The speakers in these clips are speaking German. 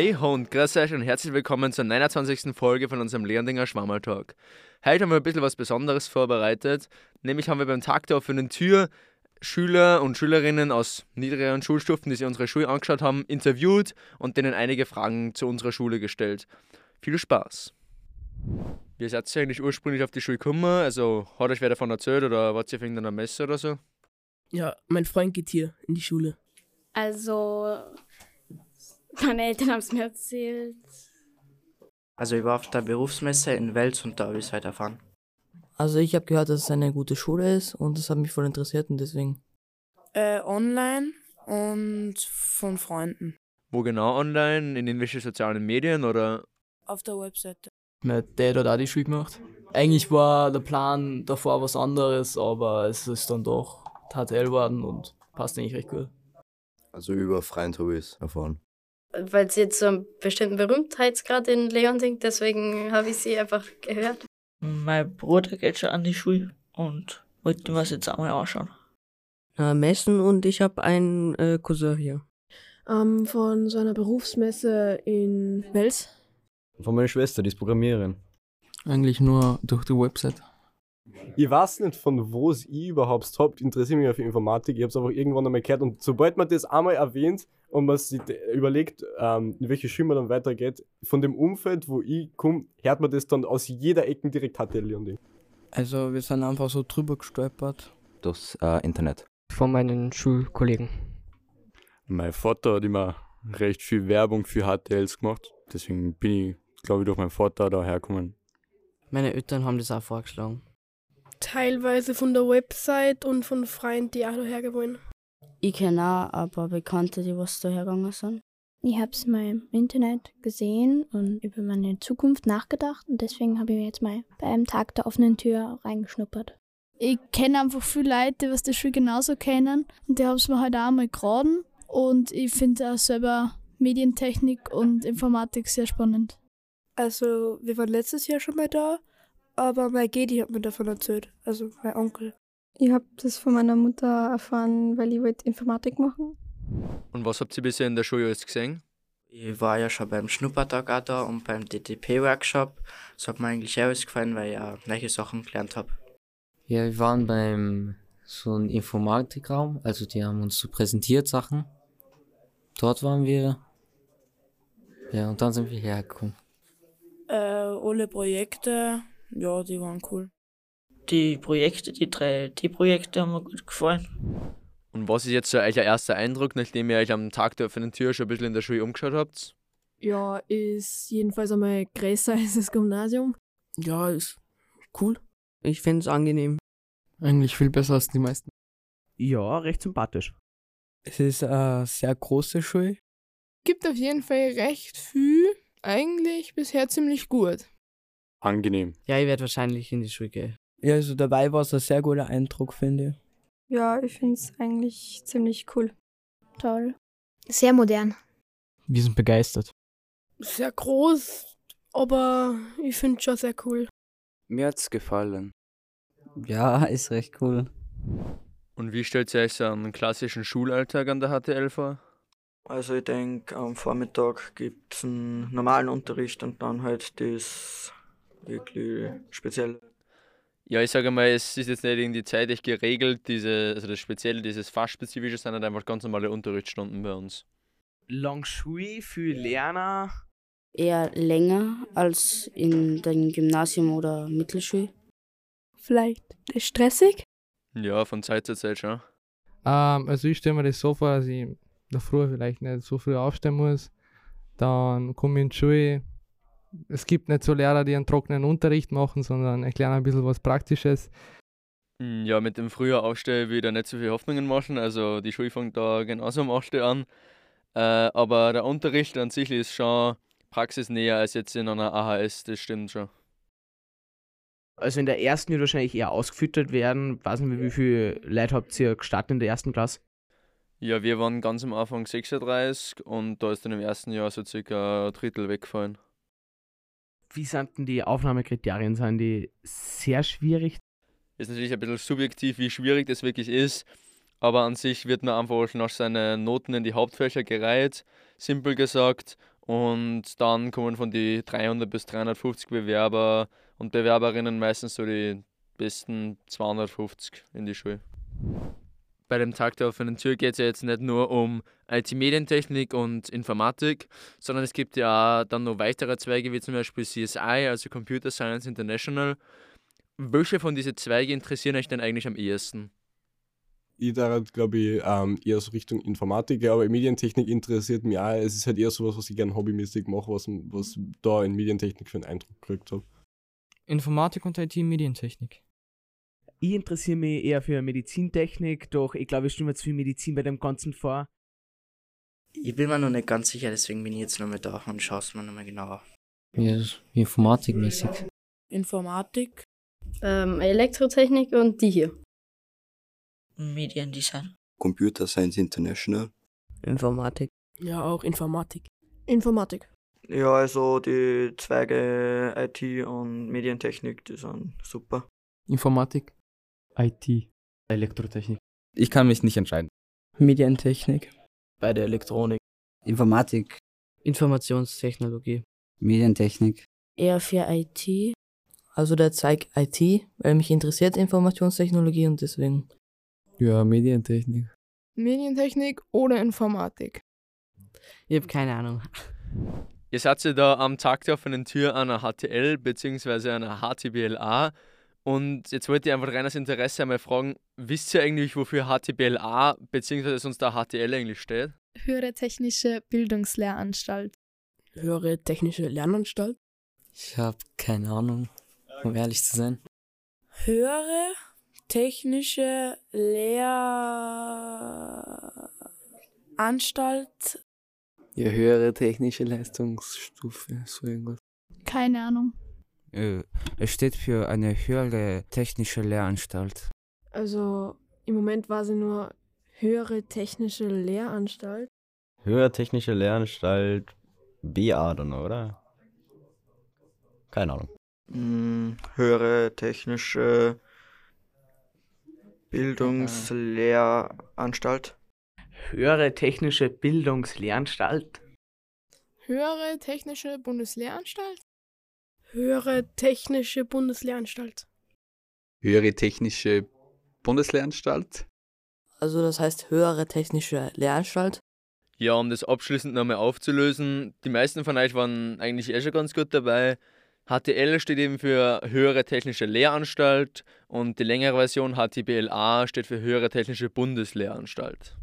Hey ho und grüß euch und herzlich willkommen zur 29. Folge von unserem Leondinger Schwammertalk. Heute haben wir ein bisschen was Besonderes vorbereitet, nämlich haben wir beim Tag der offenen Tür Schüler und Schülerinnen aus niedrigeren Schulstufen, die sich unsere Schule angeschaut haben, interviewt und denen einige Fragen zu unserer Schule gestellt. Viel Spaß! Wie seid ihr eigentlich ursprünglich auf die Schule gekommen? Also hat euch wer davon erzählt oder wart ihr auf irgendeiner Messe oder so? Ja, mein Freund geht hier in die Schule. Also, meine Eltern haben es mir erzählt. Also ich war auf der Berufsmesse in Wels und da habe ich es halt erfahren. Also ich habe gehört, dass es eine gute Schule ist und das hat mich voll interessiert und deswegen. Äh, online und von Freunden. Wo genau online? In irgendwelche sozialen Medien oder? Auf der Webseite. Mein Dad hat auch die Schule gemacht. Eigentlich war der Plan davor was anderes, aber es ist dann doch HTL geworden und passt eigentlich recht gut. Also über Freund habe ich es erfahren. Weil sie jetzt so einen bestimmten Berühmtheitsgrad in Leon singt, deswegen habe ich sie einfach gehört. Mein Bruder geht schon an die Schule und wollte mir das jetzt einmal anschauen. Äh, Messen und ich habe einen äh, Cousin hier. Ähm, von so einer Berufsmesse in Wels. Von meiner Schwester, die ist Programmiererin. Eigentlich nur durch die Website. Ich weiß nicht, von wo es ich überhaupt habt, interessiert mich für Informatik. Ich habe es einfach irgendwann einmal gehört. Und sobald man das einmal erwähnt und man sich überlegt, ähm, in welche Schule man dann weitergeht, von dem Umfeld, wo ich komme, hört man das dann aus jeder Ecke direkt HTL und ich. Also wir sind einfach so drüber gestolpert. Durchs äh, Internet. Von meinen Schulkollegen. Mein Vater hat immer recht viel Werbung für HTLs gemacht. Deswegen bin ich, glaube ich, durch meinen Vater da hergekommen. Meine Eltern haben das auch vorgeschlagen. Teilweise von der Website und von Freunden, die auch daher wollen. Ich kenne auch ein paar Bekannte, die was daher gegangen sind. Ich habe es mal im Internet gesehen und über meine Zukunft nachgedacht und deswegen habe ich jetzt mal bei einem Tag der offenen Tür reingeschnuppert. Ich kenne einfach viele Leute, die was das Schule genauso kennen und die haben es mir halt auch mal geraten und ich finde auch selber Medientechnik und Informatik sehr spannend. Also wir waren letztes Jahr schon mal da, aber mein Gedi hat mir davon erzählt, also mein Onkel. Ich habe das von meiner Mutter erfahren, weil ich wollte Informatik machen. Und was habt ihr bisher in der Schule alles gesehen? Ich war ja schon beim Schnuppertag auch da und beim DTP-Workshop. Das hat mir eigentlich alles gefallen, weil ich auch neue Sachen gelernt habe. Ja, wir waren beim so einem Informatikraum, also die haben uns so präsentiert Sachen. Dort waren wir. Ja, und dann sind wir hergekommen. Äh, alle Projekte, ja, die waren cool. Die Projekte, die drei D-Projekte haben mir gut gefallen. Und was ist jetzt so euer erster Eindruck, nachdem ihr euch am Tag der offenen Tür schon ein bisschen in der Schule umgeschaut habt? Ja, ist jedenfalls einmal größer als das Gymnasium. Ja, ist cool. Ich finde es angenehm. Eigentlich viel besser als die meisten. Ja, recht sympathisch. Es ist eine sehr große Schule. Gibt auf jeden Fall recht viel. Eigentlich bisher ziemlich gut. Angenehm. Ja, ich werde wahrscheinlich in die Schule gehen. Ja, also dabei war es ein sehr guter Eindruck, finde ich. Ja, ich finde es eigentlich ziemlich cool. Toll. Sehr modern. Wir sind begeistert. Sehr groß, aber ich finde es schon sehr cool. Mir hat's gefallen. Ja, ist recht cool. Und wie stellt ihr euch so einen klassischen Schulalltag an der HTL vor? Also ich denke, am Vormittag gibt es einen normalen Unterricht und dann halt das wirklich spezielle. Ja, ich sage mal, es ist jetzt nicht irgendwie zeitlich geregelt, diese, also das Spezielle, dieses Fachspezifische, sind halt einfach ganz normale Unterrichtsstunden bei uns. Lang Schule für Lerner? Eher länger als in dem Gymnasium oder Mittelschule. Vielleicht stressig? Ja, von Zeit zu Zeit schon. Ähm, also ich stelle mir das so vor, dass ich in der Früh vielleicht nicht so früh aufstehen muss. Dann komme ich in die Schule. Es gibt nicht so Lehrer, die einen trockenen Unterricht machen, sondern erklären ein bisschen was Praktisches. Ja, mit dem früher Aufstehen will ich da nicht so viel Hoffnungen machen. Also die Schule fängt da genauso am Aufstehen an. Äh, aber der Unterricht an sich ist schon praxisnäher als jetzt in einer AHS, das stimmt schon. Also in der ersten wird wahrscheinlich eher ausgefüttert werden. Weiß nicht, wie viele Leute habt ihr gestartet in der ersten Klasse? Ja, wir waren ganz am Anfang 36 und da ist dann im ersten Jahr so circa ein Drittel weggefallen. Wie denn die Aufnahmekriterien? Sind die sehr schwierig? Ist natürlich ein bisschen subjektiv, wie schwierig das wirklich ist, aber an sich wird man einfach nach seinen Noten in die Hauptfächer gereiht, simpel gesagt. Und dann kommen von die 300 bis 350 Bewerber und Bewerberinnen meistens so die besten 250 in die Schule. Bei dem Tag der offenen Tür geht es ja jetzt nicht nur um IT-Medientechnik und Informatik, sondern es gibt ja auch dann noch weitere Zweige wie zum Beispiel CSI, also Computer Science International. Welche von diesen Zweigen interessieren euch denn eigentlich am ehesten? Ich da glaube ich ähm, eher so Richtung Informatik, aber Medientechnik interessiert mich auch. Es ist halt eher sowas, was ich gerne hobbymäßig mache, was, was da in Medientechnik für einen Eindruck gekriegt habe. Informatik und IT-Medientechnik. Ich interessiere mich eher für Medizintechnik, doch ich glaube, ich stimme jetzt viel Medizin bei dem Ganzen vor. Ich bin mir noch nicht ganz sicher, deswegen bin ich jetzt nochmal da und schaue es mir nochmal genauer. Ja, informatikmäßig. Informatik. Ähm, Elektrotechnik und die hier. Mediendesign. Computer Science International. Informatik. Ja, auch Informatik. Informatik. Ja, also die Zweige IT und Medientechnik, die sind super. Informatik. IT. Elektrotechnik. Ich kann mich nicht entscheiden. Medientechnik. Bei der Elektronik. Informatik. Informationstechnologie. Medientechnik. Eher für IT. Also der Zweig IT, weil mich interessiert Informationstechnologie und deswegen. Ja, Medientechnik. Medientechnik oder Informatik. Ich habe keine Ahnung. Ihr seid ja da am Tag der offenen Tür einer HTL bzw. einer HTBLA. Und jetzt wollte ich einfach rein aus Interesse einmal fragen, wisst ihr eigentlich, wofür HTBLA bzw. sonst da HTL eigentlich steht? Höhere Technische Bildungslehranstalt. Höhere Technische Lernanstalt? Ich habe keine Ahnung, um ehrlich zu sein. Höhere technische Lehranstalt. Ja, höhere technische Leistungsstufe, so irgendwas. Keine Ahnung. Äh, es steht für eine höhere technische Lehranstalt. Also im Moment war sie nur höhere technische Lehranstalt. Höhere technische Lehranstalt BA dann, oder? Keine Ahnung. Hm, höhere technische Bildungslehranstalt. Höhere technische Bildungslehranstalt. Höhere technische Bundeslehranstalt. Höhere technische Bundeslehranstalt. Höhere technische Bundeslehranstalt. Also das heißt höhere technische Lehranstalt. Ja, um das abschließend nochmal aufzulösen, die meisten von euch waren eigentlich eh schon ganz gut dabei. HTL steht eben für Höhere Technische Lehranstalt und die längere Version HTBLA steht für Höhere Technische Bundeslehranstalt.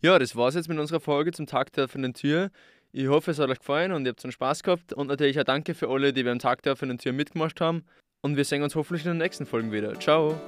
Ja, das war's jetzt mit unserer Folge zum Tag der offenen Tür. Ich hoffe, es hat euch gefallen und ihr habt einen Spaß gehabt. Und natürlich auch danke für alle, die beim Tag der offenen Tür mitgemacht haben. Und wir sehen uns hoffentlich in den nächsten Folgen wieder. Ciao!